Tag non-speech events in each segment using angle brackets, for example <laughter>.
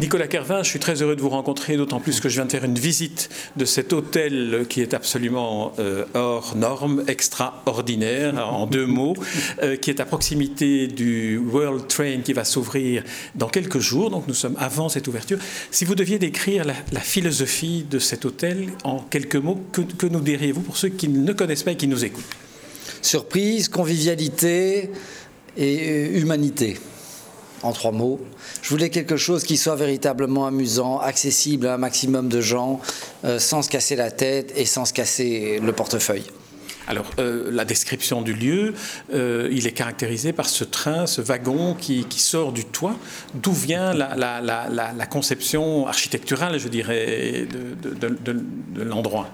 Nicolas Kervin, je suis très heureux de vous rencontrer, d'autant plus que je viens de faire une visite de cet hôtel qui est absolument euh, hors norme, extraordinaire, en deux mots, euh, qui est à proximité du World Train qui va s'ouvrir dans quelques jours. Donc nous sommes avant cette ouverture. Si vous deviez décrire la, philosophie de cet hôtel en quelques mots, que, que nous diriez-vous pour ceux qui ne connaissent pas et qui nous écoutent? Surprise, convivialité et euh, humanité en trois mots. Je voulais quelque chose qui soit véritablement amusant, accessible à un maximum de gens, euh, sans se casser la tête et sans se casser le portefeuille. Alors, euh, la description du lieu, euh, il est caractérisé par ce train, ce wagon qui, sort du toit. D'où vient la, conception architecturale, je dirais, de l'endroit?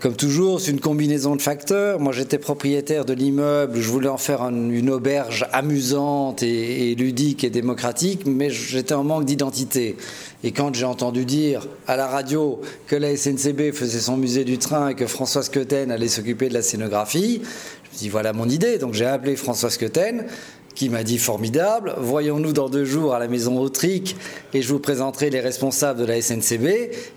Comme toujours, c'est une combinaison de facteurs. Moi, j'étais propriétaire de l'immeuble, je voulais en faire une auberge amusante et, ludique et démocratique, mais j'étais en manque d'identité. Et quand j'ai entendu dire à la radio que la SNCB faisait son musée du train et que Françoise Queuten allait s'occuper de la scénographie, je me suis dit voilà mon idée. Donc j'ai appelé Françoise Queuten qui m'a dit formidable, voyons-nous dans deux jours à la maison Autrique et je vous présenterai les responsables de la SNCB.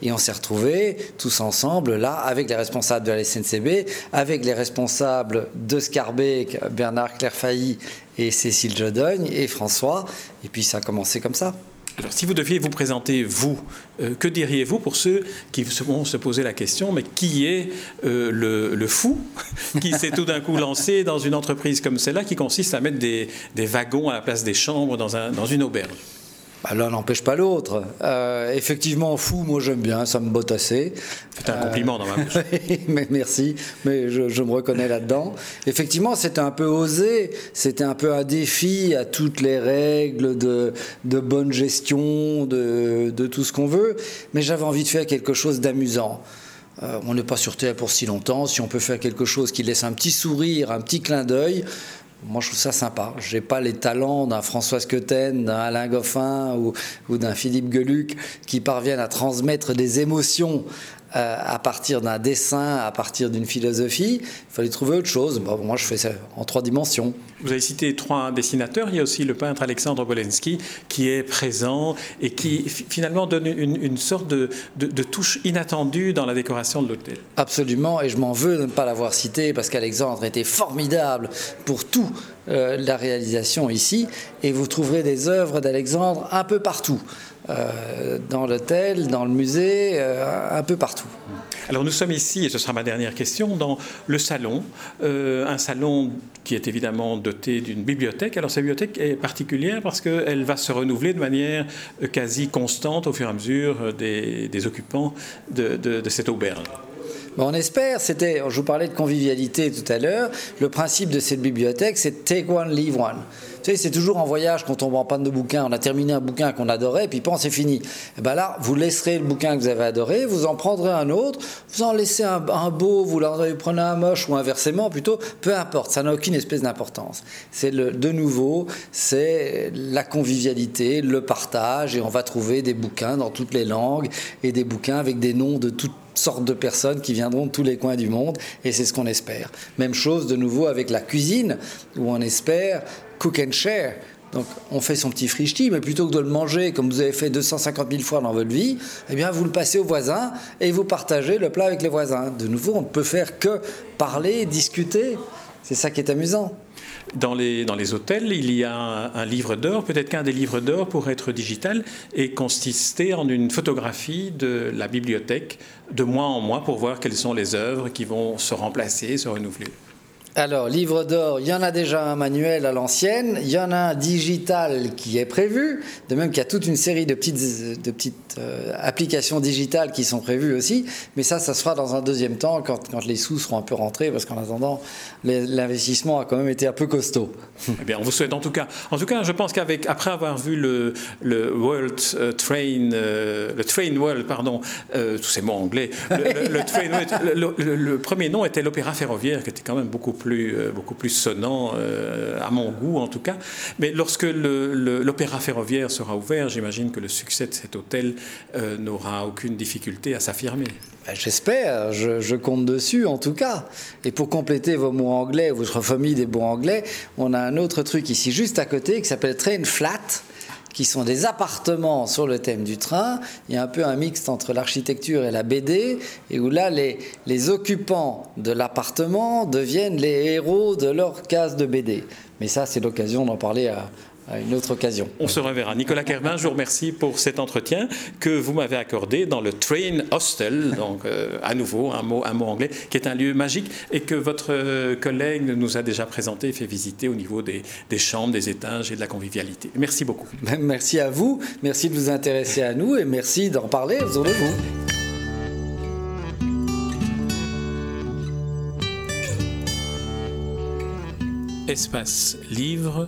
Et on s'est retrouvés tous ensemble là avec les responsables de la SNCB, avec les responsables de Scarbeck, Bernard Clairfailly et Cécile Jodogne et François. Et puis ça a commencé comme ça. Alors, si vous deviez vous présenter, vous, euh, que diriez-vous pour ceux qui vont se poser la question, mais qui est euh, le, fou <laughs> qui s'est tout d'un coup lancé dans une entreprise comme celle-là qui consiste à mettre des, wagons à la place des chambres dans, un, dans une auberge? Bah, l'un n'empêche pas l'autre. Euh, effectivement, fou, moi j'aime bien, ça me botte assez. C'est un compliment dans ma bouche. mais merci, mais je, me reconnais là-dedans. Effectivement, c'était un peu osé, c'était un peu un défi à toutes les règles de, bonne gestion, de, tout ce qu'on veut, mais j'avais envie de faire quelque chose d'amusant. Euh, on n'est pas sur Terre pour si longtemps. Si on peut faire quelque chose qui laisse un petit sourire, un petit clin d'œil, moi, je trouve ça sympa. Je n'ai pas les talents d'un François Queuten, d'un Alain Goffin ou, ou d'un Philippe Geluc qui parviennent à transmettre des émotions euh, à partir d'un dessin, à partir d'une philosophie. Il fallait trouver autre chose. moi, je fais ça en trois dimensions. Vous avez cité trois dessinateurs. Il y a aussi le peintre Alexandre Bolensky qui est présent et qui finalement donne une, sorte de, touche inattendue dans la décoration de l'hôtel. Absolument, et je m'en veux de ne pas l'avoir cité parce qu'Alexandre était formidable pour tout euh, la réalisation ici. Et vous trouverez des œuvres d'Alexandre un peu partout. Euh, dans l'hôtel, dans le musée, euh, un peu partout. Alors nous sommes ici, et ce sera ma dernière question, dans le salon, euh, un salon qui est évidemment doté d'une bibliothèque. Alors cette bibliothèque est particulière parce qu'elle va se renouveler de manière quasi constante au fur et à mesure des, occupants de, de cette auberge. on espère, c'était, je vous parlais de convivialité tout à l'heure, le principe de cette bibliothèque, c'est take one, leave one. Tu sais, c'est toujours en voyage quand on va en panne de bouquin. On a terminé un bouquin qu'on adorait, puis pense c'est fini. Et eh ben là, vous laisserez le bouquin que vous avez adoré, vous en prendrez un autre, vous en laissez un, beau, vous en prenez un moche ou inversement plutôt, peu importe, ça n'a aucune espèce d'importance. C'est de nouveau, c'est la convivialité, le partage, et on va trouver des bouquins dans toutes les langues et des bouquins avec des noms de toutes sortes de personnes qui viendront de tous les coins du monde, et c'est ce qu'on espère. Même chose de nouveau avec la cuisine, où on espère cook and share. Donc on fait son petit frichti, mais plutôt que de le manger comme vous avez fait 250 000 fois dans votre vie, eh bien vous le passez aux voisins et vous partagez le plat avec les voisins. De nouveau, on ne peut faire que parler, discuter. C'est ça qui est amusant. Dans les, dans les hôtels, il y a un, livre d'or. Peut-être qu'un des livres d'or pourrait être digital et consister en une photographie de la bibliothèque de mois en mois pour voir quelles sont les œuvres qui vont se remplacer, se renouveler. Alors, livre d'or, il y en a déjà un manuel à l'ancienne, il y en a un digital qui est prévu, de même qu'il y a toute une série de petites, de petites euh, applications digitales qui sont prévues aussi, mais ça, ça se fera dans un deuxième temps, quand, quand les sous seront un peu rentrés, parce qu'en attendant, l'investissement a quand même été un peu costaud. Eh bien, on vous souhaite en tout cas, en tout cas, je pense qu'avec après avoir vu le, World euh, Train, euh, le Train World, pardon, tous ces mots anglais, le, le, le premier nom était l'Opéra ferroviaire, qui était quand même beaucoup plus, beaucoup plus sonnant, à mon goût en tout cas. Mais lorsque l'opéra ferroviaire sera ouvert, j'imagine que le succès de cet hôtel n'aura aucune difficulté à s'affirmer. Ben, j'espère, je, compte dessus en tout cas. Et pour compléter vos mots anglais, votre famille des mots anglais, on a un autre truc ici juste à côté qui s'appelle Train Flat qui sont des appartements sur le thème du train. Il y a un peu un mixte entre l'architecture et la BD, et où là, les, les occupants de l'appartement deviennent les héros de leur case de BD. Mais ça, c'est l'occasion d'en parler à, à une autre occasion. On se reverra. Nicolas Kervin, je vous remercie pour cet entretien que vous m'avez accordé dans le Train Hostel, donc euh, à nouveau un mot, un mot anglais, qui est un lieu magique et que votre euh, collègue nous a déjà présenté et fait visiter au niveau des, des chambres, des étages et de la convivialité. Merci beaucoup. Merci à vous, merci de vous intéresser à nous et merci d'en parler autour de vous. Espace Livre